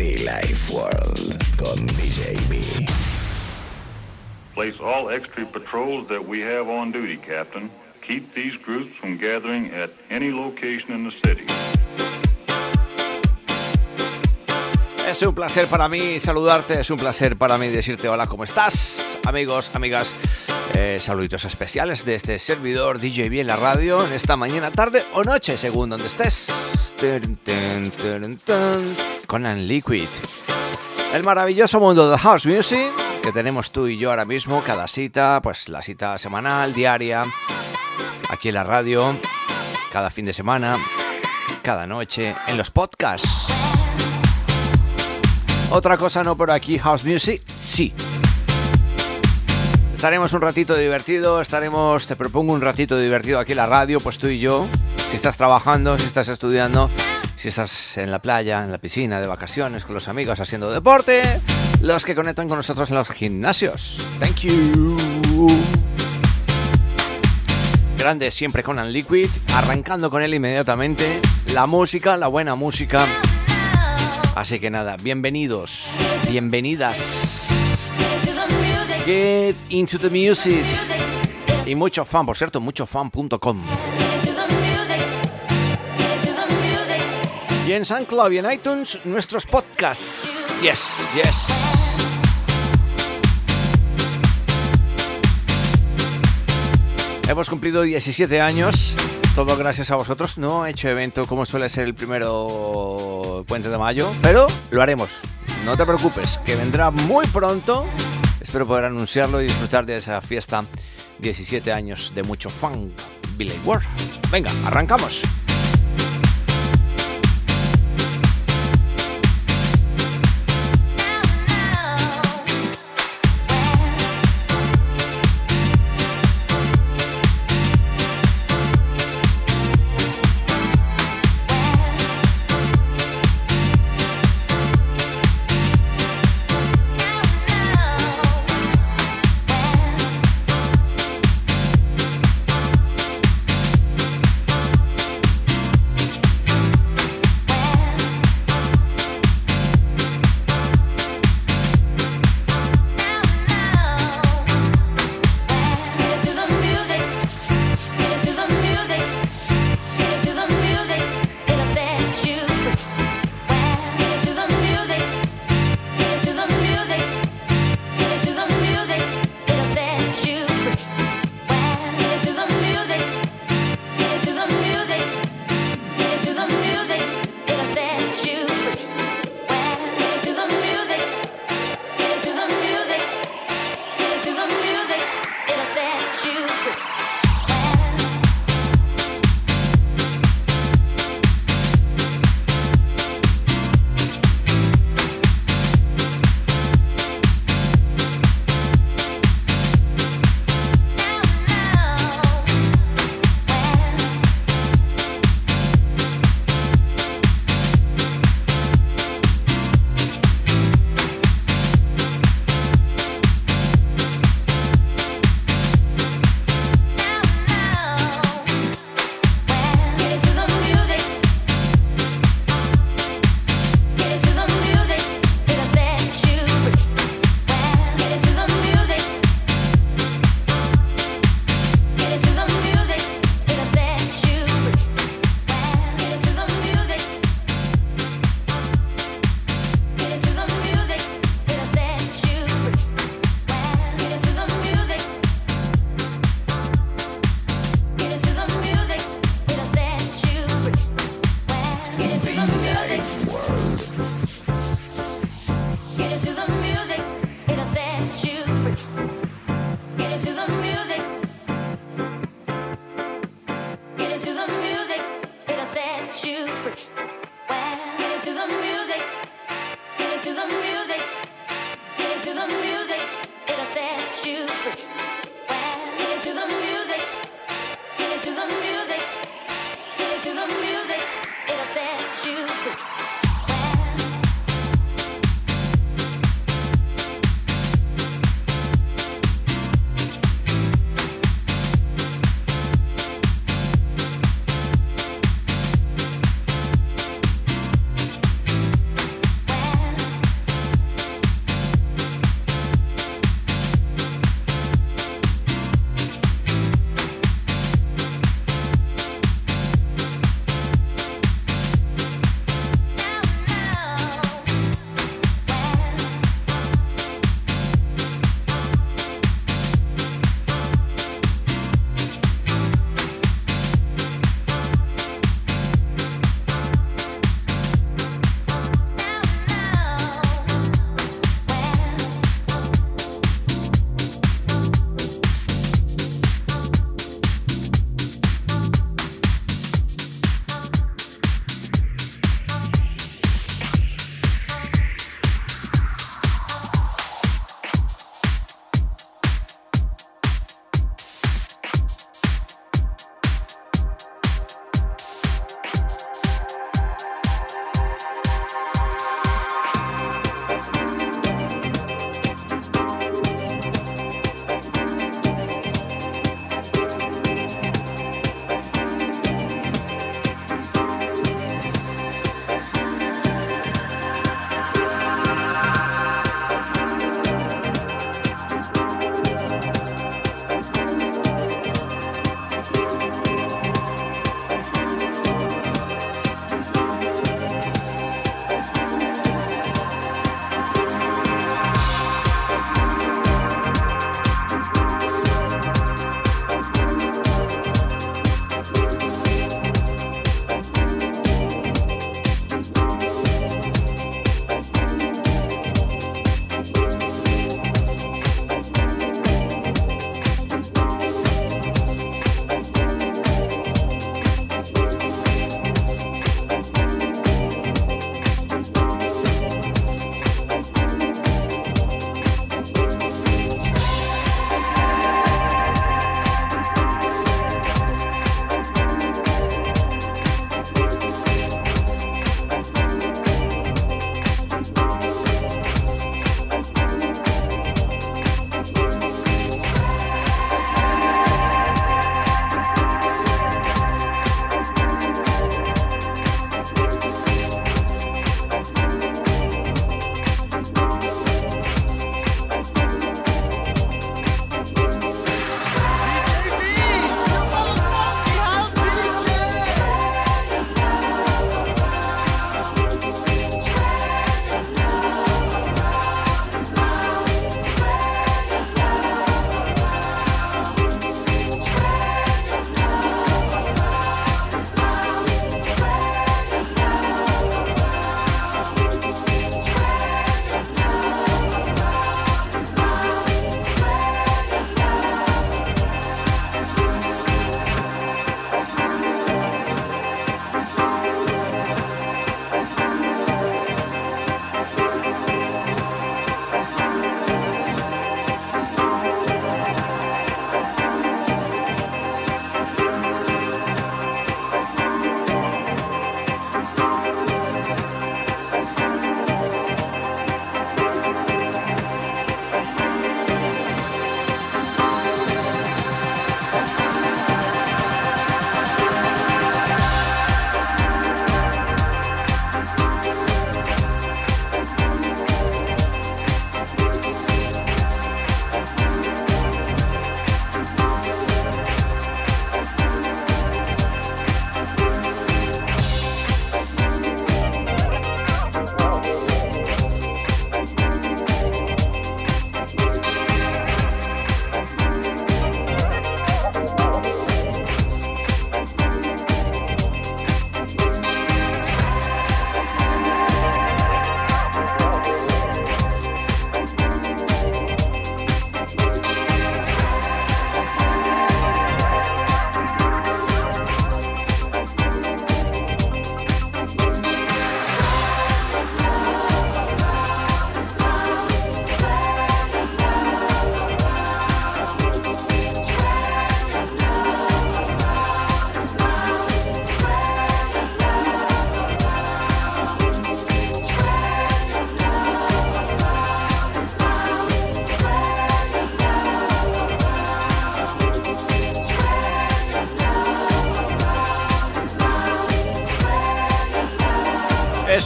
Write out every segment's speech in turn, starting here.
Be Life World con DJ B. Place all extra patrols that we have on duty, Captain. Keep these groups from gathering at any location in the city. Es un placer para mí saludarte, es un placer para mí decirte hola, ¿cómo estás? Amigos, amigas, eh, saluditos especiales de este servidor DJ B en la radio en esta mañana, tarde o noche, según donde estés. Conan Liquid. El maravilloso mundo de House Music que tenemos tú y yo ahora mismo, cada cita, pues la cita semanal, diaria, aquí en la radio, cada fin de semana, cada noche, en los podcasts. Otra cosa no por aquí, House Music, sí. Estaremos un ratito divertido, estaremos, te propongo un ratito divertido aquí en la radio, pues tú y yo, si estás trabajando, si estás estudiando, si estás en la playa, en la piscina, de vacaciones, con los amigos haciendo deporte, los que conectan con nosotros en los gimnasios. Thank you. Grande siempre con Liquid, arrancando con él inmediatamente. La música, la buena música. Así que nada, bienvenidos, bienvenidas. Get into the music. Y mucho fan, por cierto, muchofan.com. Y en SoundCloud y en iTunes, nuestros podcasts. Yes, yes. Hemos cumplido 17 años, todo gracias a vosotros. No he hecho evento como suele ser el primero puente de mayo, pero lo haremos. No te preocupes, que vendrá muy pronto. Espero poder anunciarlo y disfrutar de esa fiesta. 17 años de mucho funk, Billy Ward. Venga, arrancamos.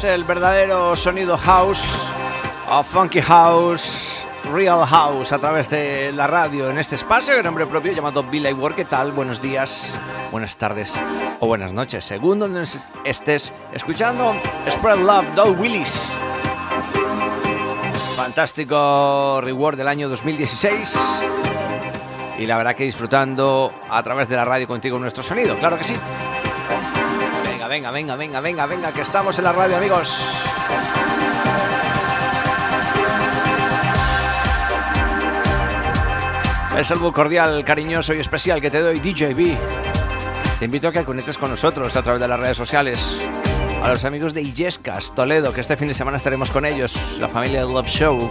El verdadero sonido house, o funky house, real house, a través de la radio en este espacio de nombre propio llamado Billy Work. ¿Qué tal? Buenos días, buenas tardes o buenas noches, según donde estés escuchando. Spread Love, Doug Willis. Fantástico reward del año 2016 y la verdad que disfrutando a través de la radio contigo nuestro sonido, claro que sí. Venga, venga, venga, venga, venga, que estamos en la radio, amigos. El saludo cordial, cariñoso y especial que te doy, DJB. Te invito a que conectes con nosotros a través de las redes sociales. A los amigos de Illescas, Toledo, que este fin de semana estaremos con ellos, la familia Love Show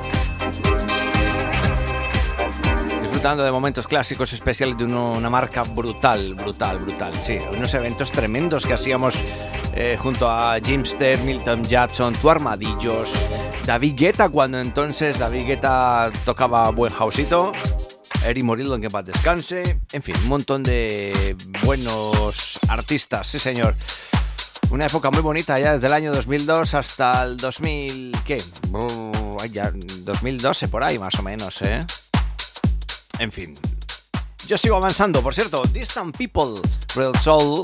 de momentos clásicos especiales de una marca brutal, brutal, brutal. Sí, unos eventos tremendos que hacíamos eh, junto a Jimster, Milton Jackson, Tu Armadillos, David Guetta, cuando entonces David Guetta tocaba buen houseito. Eri Morillo en que paz descanse. En fin, un montón de buenos artistas, sí señor. Una época muy bonita ya desde el año 2002 hasta el 2000... ¿Qué? Oh, ya, 2012 por ahí más o menos, ¿eh? En fin. Yo sigo avanzando, por cierto. Distant People, Real Soul,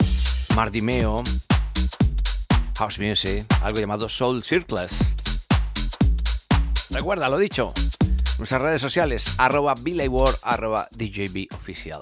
Mardimeo, House Music, algo llamado Soul Circles. Recuerda, lo dicho. Nuestras redes sociales, arroba arroba DJB Oficial.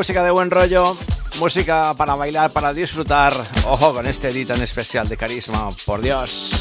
Música de buen rollo, música para bailar, para disfrutar. Ojo con este edit tan especial de carisma, por Dios.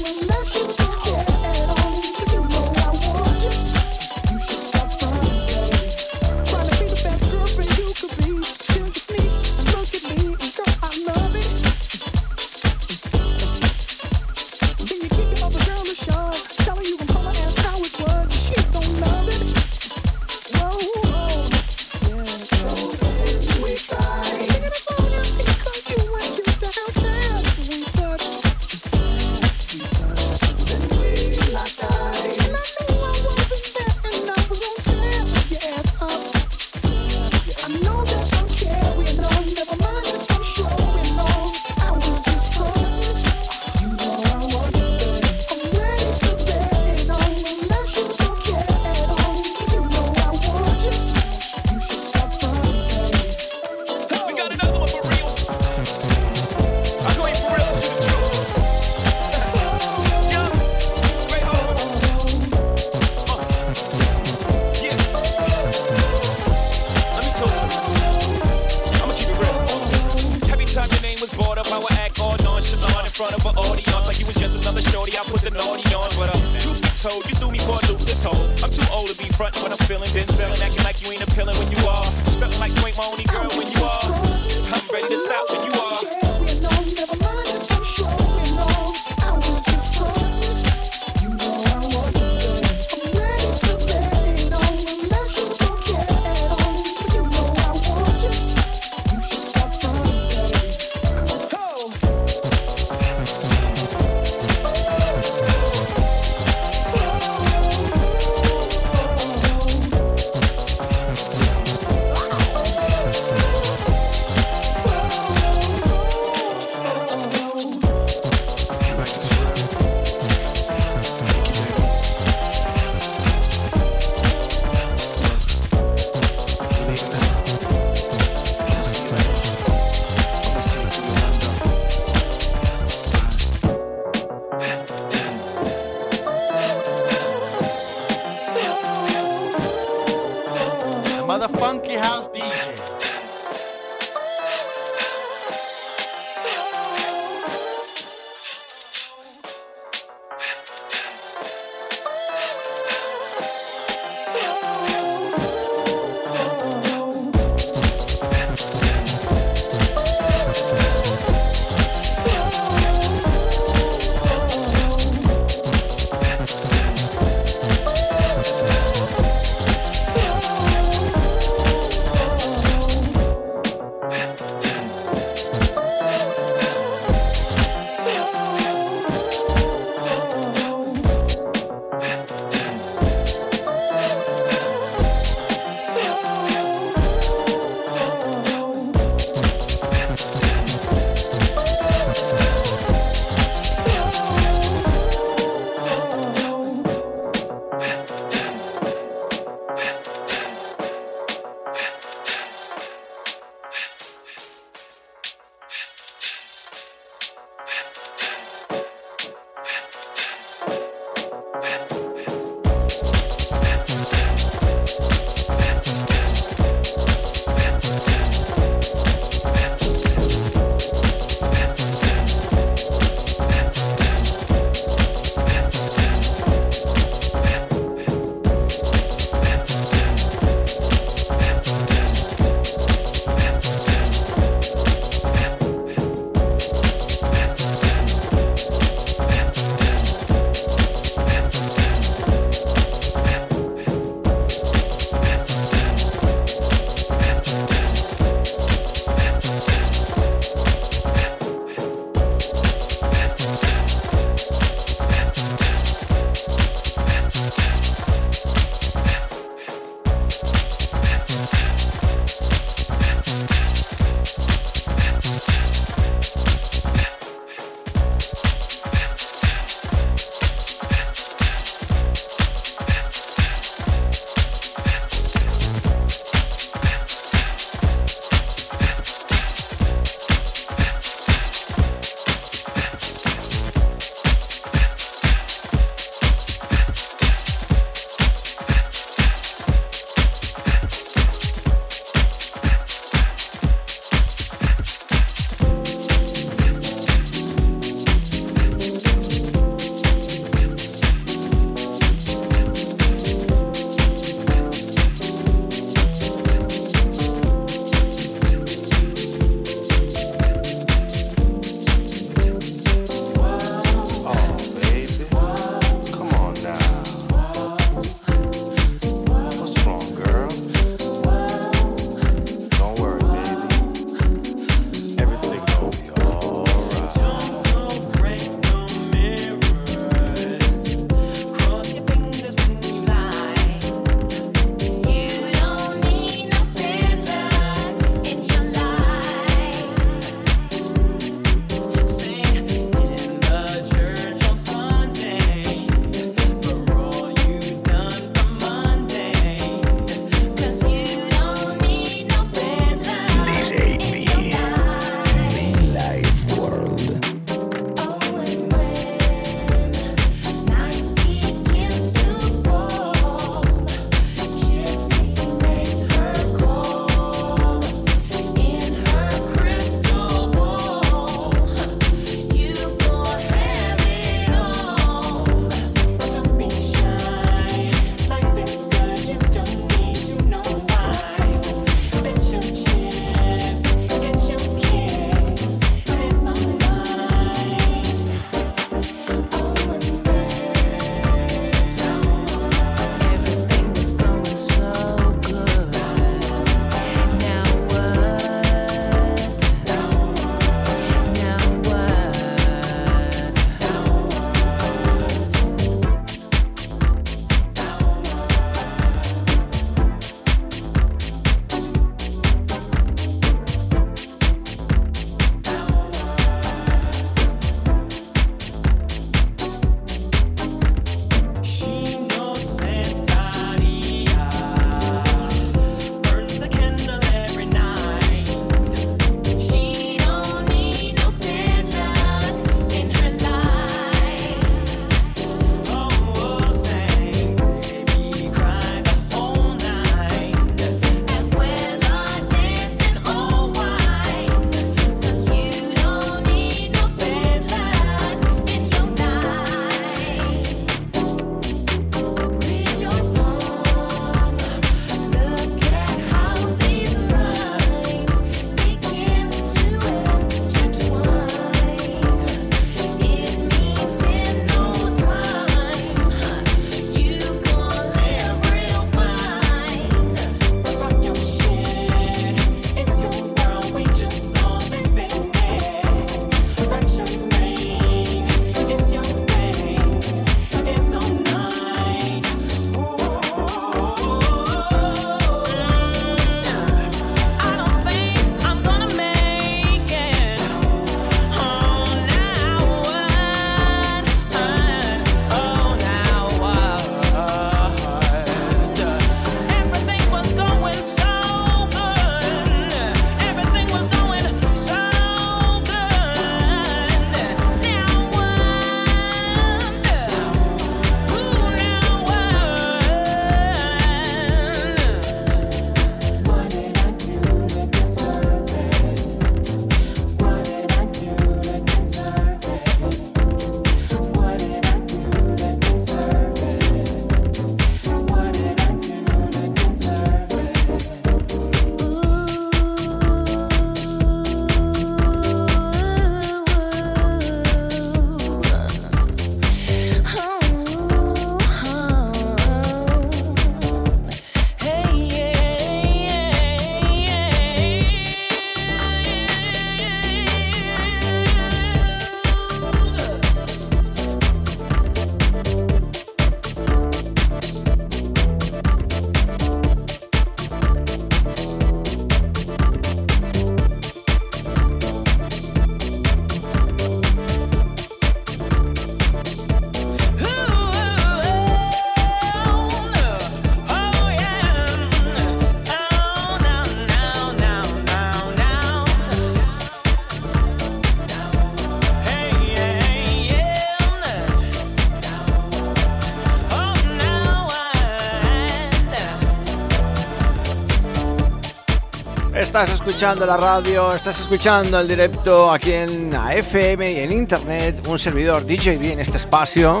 Estás escuchando la radio, estás escuchando el directo aquí en AFM y en internet, un servidor DJ en este espacio.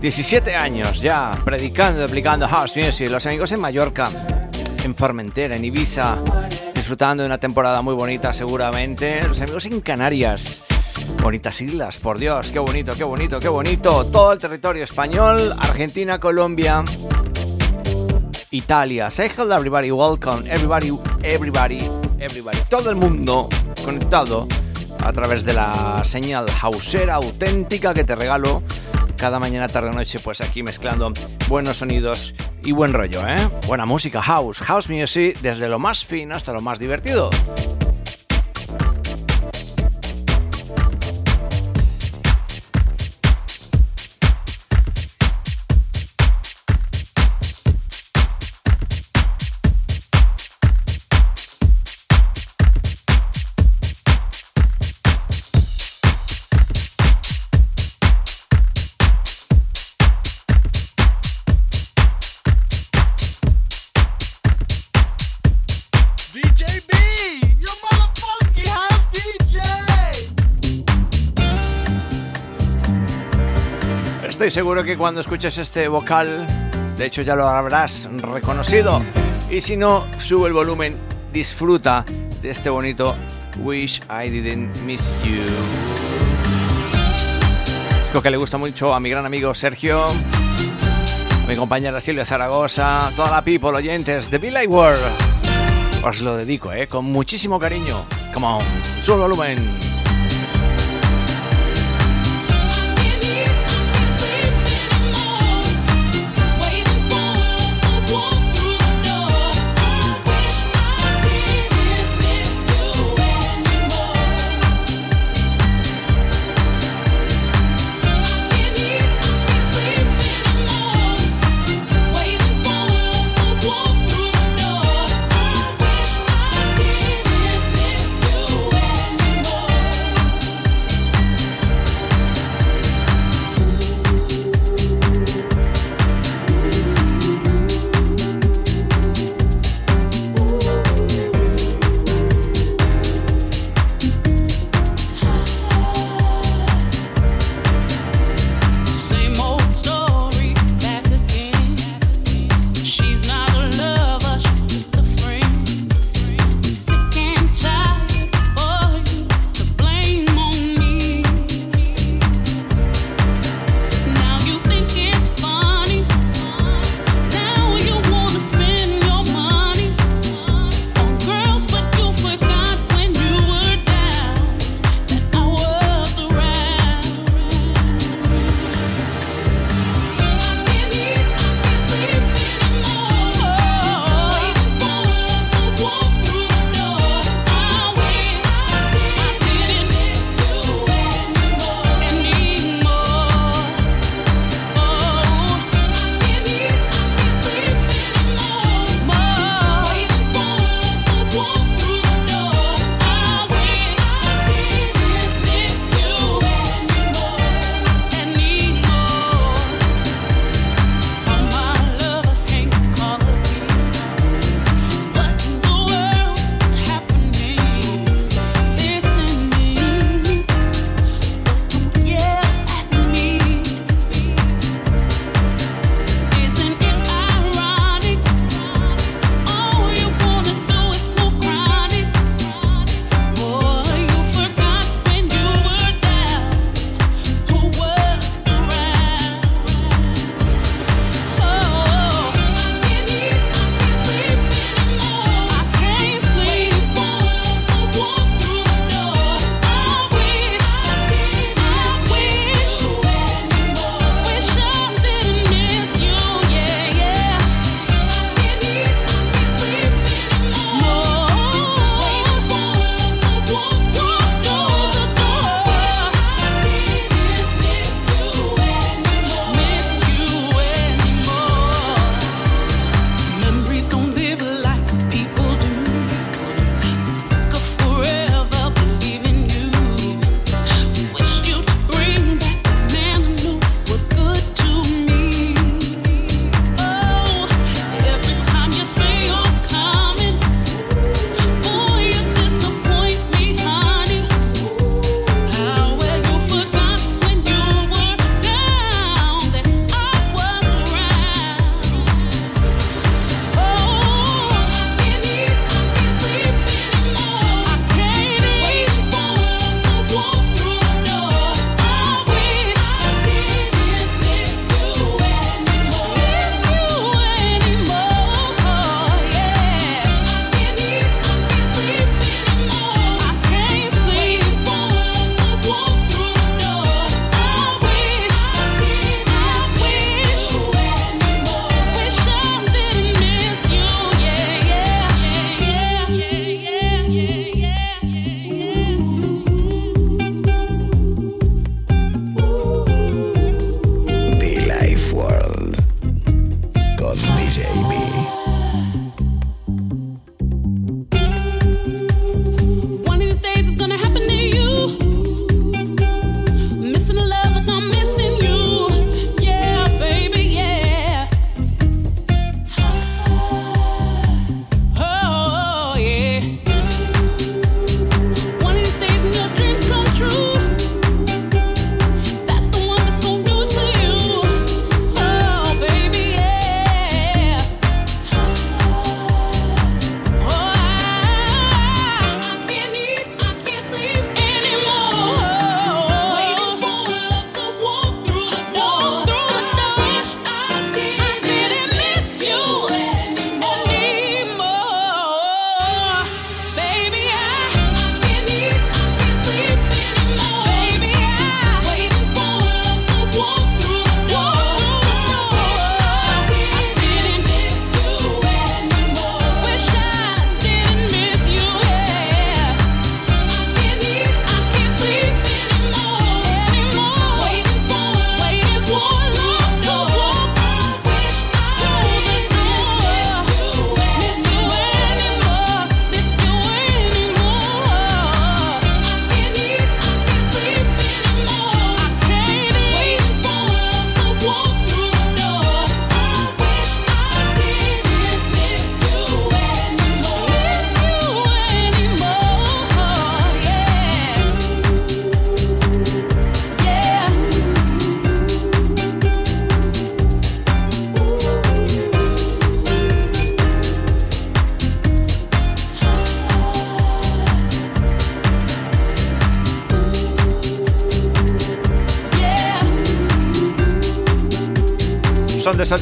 17 años ya predicando aplicando house music. Los amigos en Mallorca, en Formentera, en Ibiza, disfrutando de una temporada muy bonita seguramente. Los amigos en Canarias, bonitas islas, por Dios, qué bonito, qué bonito, qué bonito. Todo el territorio español, Argentina, Colombia, Italia. Say hello everybody, welcome everybody, everybody, everybody. Todo el mundo conectado a través de la señal hausera auténtica que te regalo cada mañana, tarde noche, pues aquí mezclando buenos sonidos y buen rollo, ¿eh? Buena música, house, house music, desde lo más fino hasta lo más divertido. Estoy seguro que cuando escuches este vocal, de hecho ya lo habrás reconocido. Y si no, sube el volumen, disfruta de este bonito Wish I Didn't Miss You. Creo que le gusta mucho a mi gran amigo Sergio, a mi compañera Silvia Zaragoza, toda la people oyentes de Billy World. Os lo dedico, ¿eh? Con muchísimo cariño. Come on, sube el volumen.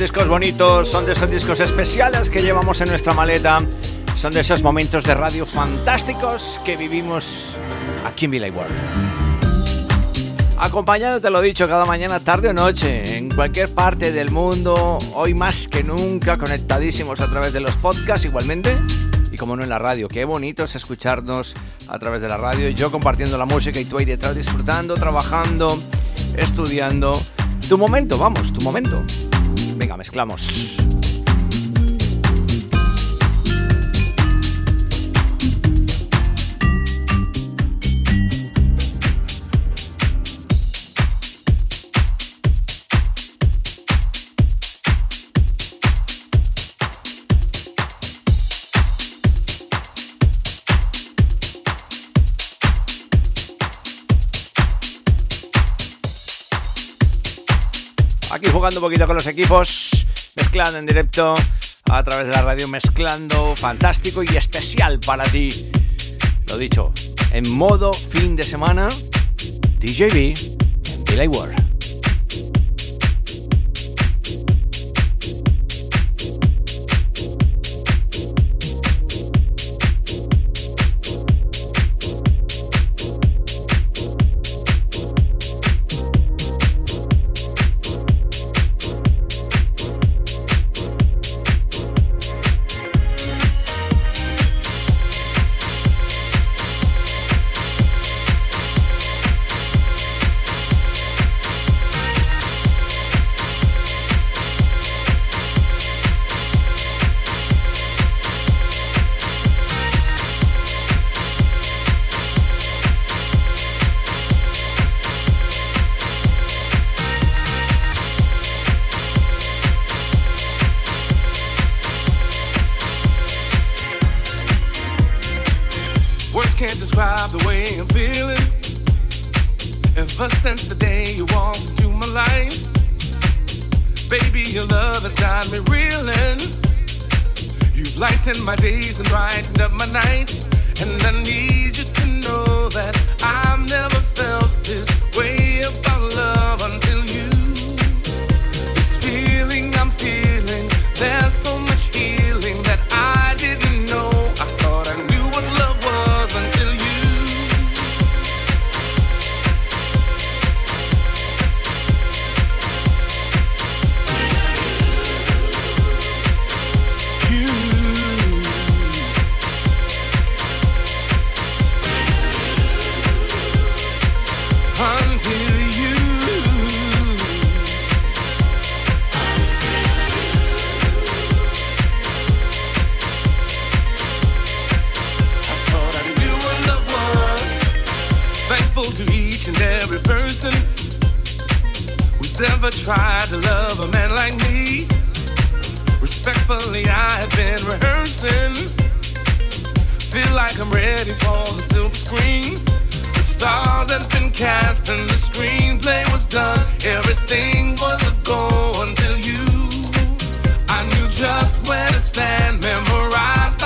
Discos bonitos, son de esos discos especiales que llevamos en nuestra maleta, son de esos momentos de radio fantásticos que vivimos aquí en Villa World. Acompañándote, lo dicho, cada mañana, tarde o noche, en cualquier parte del mundo, hoy más que nunca conectadísimos a través de los podcasts igualmente, y como no en la radio, qué bonito es escucharnos a través de la radio, yo compartiendo la música y tú ahí detrás disfrutando, trabajando, estudiando. Tu momento, vamos, tu momento. Venga, mezclamos. Un poquito con los equipos, mezclando en directo a través de la radio, mezclando fantástico y especial para ti. Lo dicho, en modo fin de semana, DJB en Billy World. tried to love a man like me. Respectfully, I have been rehearsing. Feel like I'm ready for the silver screen. The stars had been cast and the screenplay was done. Everything was a go until you. I knew just where to stand, memorized.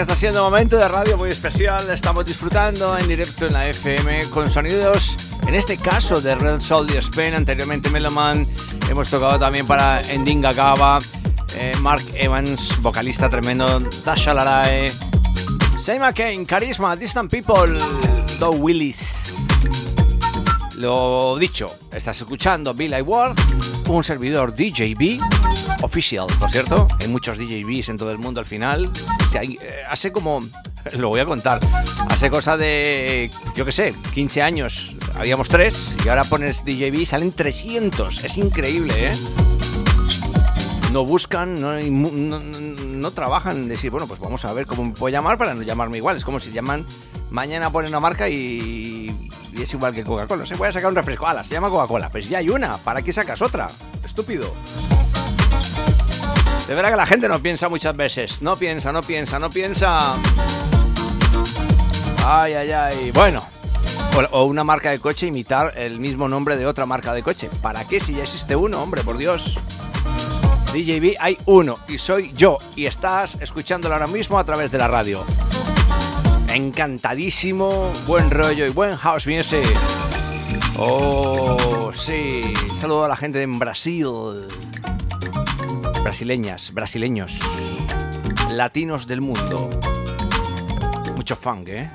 Que está siendo momento de radio muy especial. Estamos disfrutando en directo en la FM con sonidos, en este caso de Red y Spain, anteriormente Meloman. Hemos tocado también para Endinga Gaba, eh, Mark Evans, vocalista tremendo, Dasha Larae, Seima Kane, Carisma, Distant People, Doug Willis. Lo dicho, estás escuchando Bill Ward, un servidor DJB, official, por cierto. Hay muchos DJBs en todo el mundo al final. Eh, hace como, lo voy a contar, hace cosa de, yo qué sé, 15 años. Habíamos tres y ahora pones DJB y salen 300. Es increíble, ¿eh? No buscan, no, no, no trabajan decir, bueno, pues vamos a ver cómo me puedo llamar para no llamarme igual. Es como si llaman mañana ponen una marca y, es igual que Coca-Cola. Se voy a sacar un refresco. Ala, se llama Coca-Cola. Pues ya hay una. ¿Para qué sacas otra? Estúpido. De verdad que la gente no piensa muchas veces. No piensa, no piensa, no piensa. Ay, ay, ay. Bueno. O, una marca de coche imitar el mismo nombre de otra marca de coche. ¿Para qué si ya existe uno, hombre? Por Dios. DJB hay uno y soy yo y estás escuchándolo ahora mismo a través de la radio. Encantadísimo, buen rollo y buen house music. Oh, sí. Saludo a la gente en Brasil. Brasileñas, brasileños. Latinos del mundo. Mucho funk, ¿eh?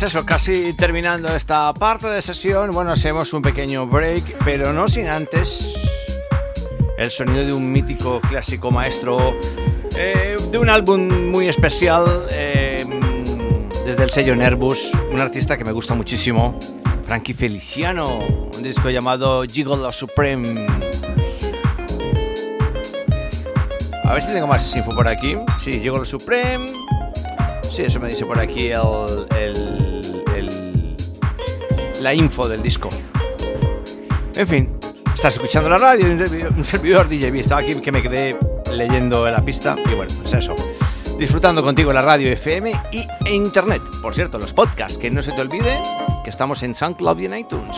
Pues eso, casi terminando esta parte de sesión, bueno, hacemos un pequeño break, pero no sin antes el sonido de un mítico clásico maestro eh, de un álbum muy especial eh, desde el sello Nervous, un artista que me gusta muchísimo, Frankie Feliciano, un disco llamado Gigolo Supreme. A ver si tengo más info por aquí. Sí, Gigolo Supreme. Sí, eso me dice por aquí la info del disco. En fin, estás escuchando la radio, un servidor DJB. Estaba aquí que me quedé leyendo la pista y bueno, pues eso. Disfrutando contigo la radio FM y e internet. Por cierto, los podcasts, que no se te olvide que estamos en SoundCloud y en iTunes.